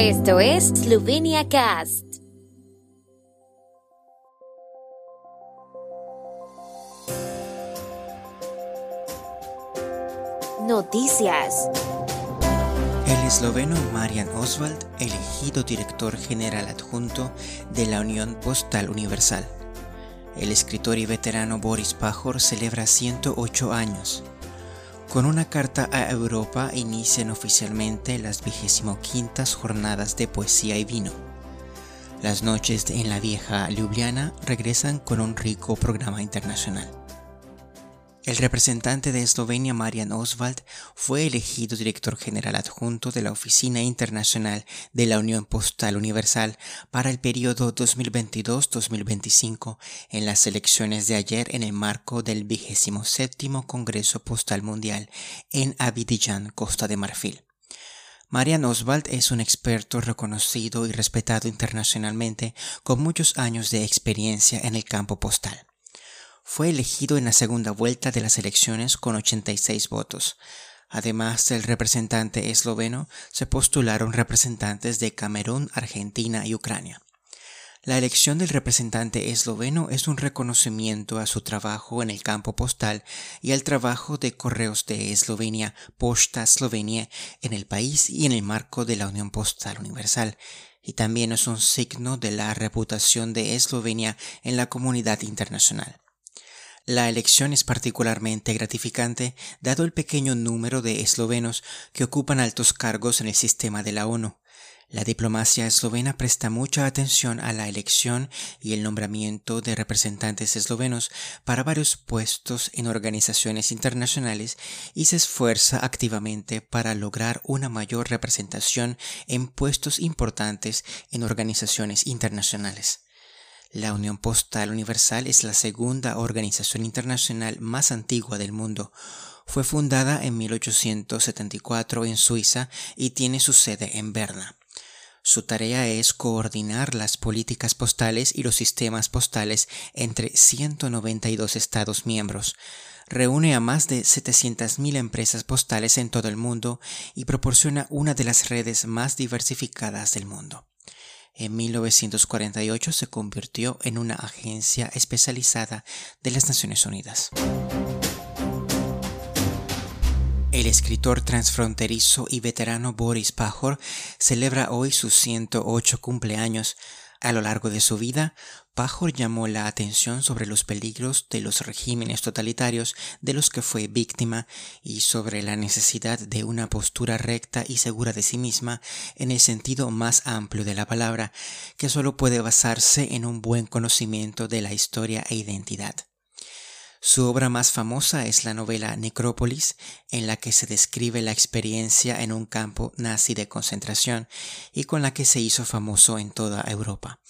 Esto es Slovenia Cast. Noticias. El esloveno Marian Oswald, elegido director general adjunto de la Unión Postal Universal. El escritor y veterano Boris Pajor celebra 108 años. Con una carta a Europa inician oficialmente las 25 jornadas de poesía y vino. Las noches en la vieja Ljubljana regresan con un rico programa internacional. El representante de Eslovenia, Marian Oswald, fue elegido director general adjunto de la Oficina Internacional de la Unión Postal Universal para el periodo 2022-2025 en las elecciones de ayer en el marco del 27 Congreso Postal Mundial en Abidjan, Costa de Marfil. Marian Oswald es un experto reconocido y respetado internacionalmente con muchos años de experiencia en el campo postal fue elegido en la segunda vuelta de las elecciones con 86 votos. Además del representante esloveno, se postularon representantes de Camerún, Argentina y Ucrania. La elección del representante esloveno es un reconocimiento a su trabajo en el campo postal y al trabajo de correos de Eslovenia, Posta Slovenia, en el país y en el marco de la Unión Postal Universal, y también es un signo de la reputación de Eslovenia en la comunidad internacional. La elección es particularmente gratificante dado el pequeño número de eslovenos que ocupan altos cargos en el sistema de la ONU. La diplomacia eslovena presta mucha atención a la elección y el nombramiento de representantes eslovenos para varios puestos en organizaciones internacionales y se esfuerza activamente para lograr una mayor representación en puestos importantes en organizaciones internacionales. La Unión Postal Universal es la segunda organización internacional más antigua del mundo. Fue fundada en 1874 en Suiza y tiene su sede en Berna. Su tarea es coordinar las políticas postales y los sistemas postales entre 192 Estados miembros. Reúne a más de 700.000 empresas postales en todo el mundo y proporciona una de las redes más diversificadas del mundo. En 1948 se convirtió en una agencia especializada de las Naciones Unidas. El escritor transfronterizo y veterano Boris Pajor celebra hoy sus 108 cumpleaños. A lo largo de su vida, Pajor llamó la atención sobre los peligros de los regímenes totalitarios de los que fue víctima y sobre la necesidad de una postura recta y segura de sí misma en el sentido más amplio de la palabra, que solo puede basarse en un buen conocimiento de la historia e identidad. Su obra más famosa es la novela Necrópolis, en la que se describe la experiencia en un campo nazi de concentración y con la que se hizo famoso en toda Europa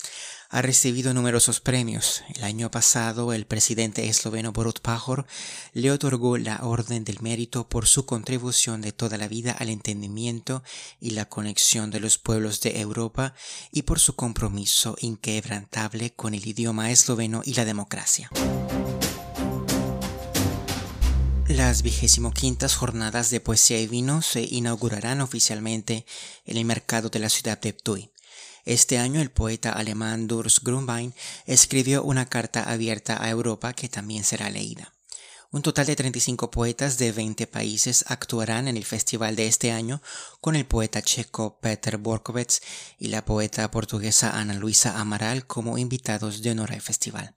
ha recibido numerosos premios. El año pasado, el presidente esloveno Borut Pajor le otorgó la Orden del Mérito por su contribución de toda la vida al entendimiento y la conexión de los pueblos de Europa y por su compromiso inquebrantable con el idioma esloveno y la democracia. Las vigésimo quintas jornadas de poesía y vino se inaugurarán oficialmente en el mercado de la ciudad de Ptuy. Este año el poeta alemán Durs Grunbein escribió una carta abierta a Europa que también será leída. Un total de 35 poetas de 20 países actuarán en el festival de este año con el poeta checo Peter Borkovec y la poeta portuguesa Ana Luisa Amaral como invitados de honor al festival.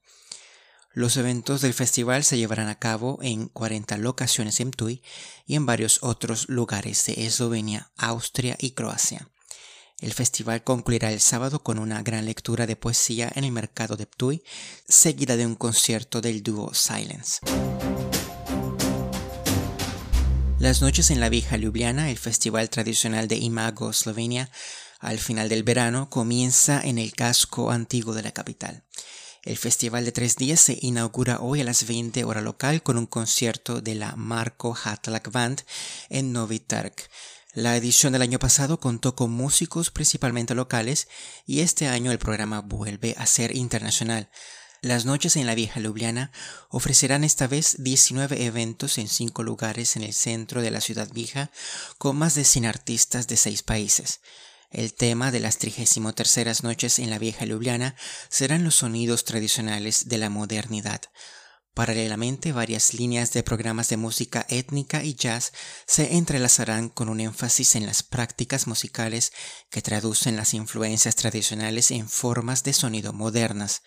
Los eventos del festival se llevarán a cabo en 40 locaciones en Tui y en varios otros lugares de Eslovenia, Austria y Croacia. El festival concluirá el sábado con una gran lectura de poesía en el mercado de Ptuy, seguida de un concierto del dúo Silence. Las noches en la vieja Ljubljana, el festival tradicional de Imago, Eslovenia, al final del verano, comienza en el casco antiguo de la capital. El festival de tres días se inaugura hoy a las 20 hora local con un concierto de la Marco Hatlak Band en Novi Targ. La edición del año pasado contó con músicos principalmente locales y este año el programa vuelve a ser internacional. Las noches en la vieja Ljubljana ofrecerán esta vez 19 eventos en 5 lugares en el centro de la ciudad vieja con más de 100 artistas de 6 países. El tema de las 33 noches en la vieja Ljubljana serán los sonidos tradicionales de la modernidad. Paralelamente, varias líneas de programas de música étnica y jazz se entrelazarán con un énfasis en las prácticas musicales que traducen las influencias tradicionales en formas de sonido modernas.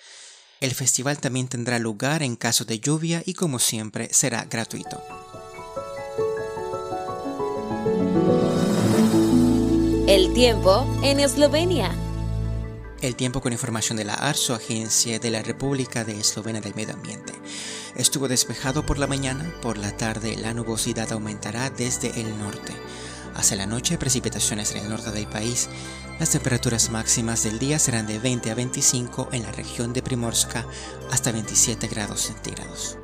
El festival también tendrá lugar en caso de lluvia y como siempre será gratuito. El tiempo en Eslovenia. El tiempo con información de la ARSO, Agencia de la República de Eslovenia del Medio Ambiente. Estuvo despejado por la mañana, por la tarde la nubosidad aumentará desde el norte. Hacia la noche precipitaciones en el norte del país. Las temperaturas máximas del día serán de 20 a 25 en la región de Primorska hasta 27 grados centígrados.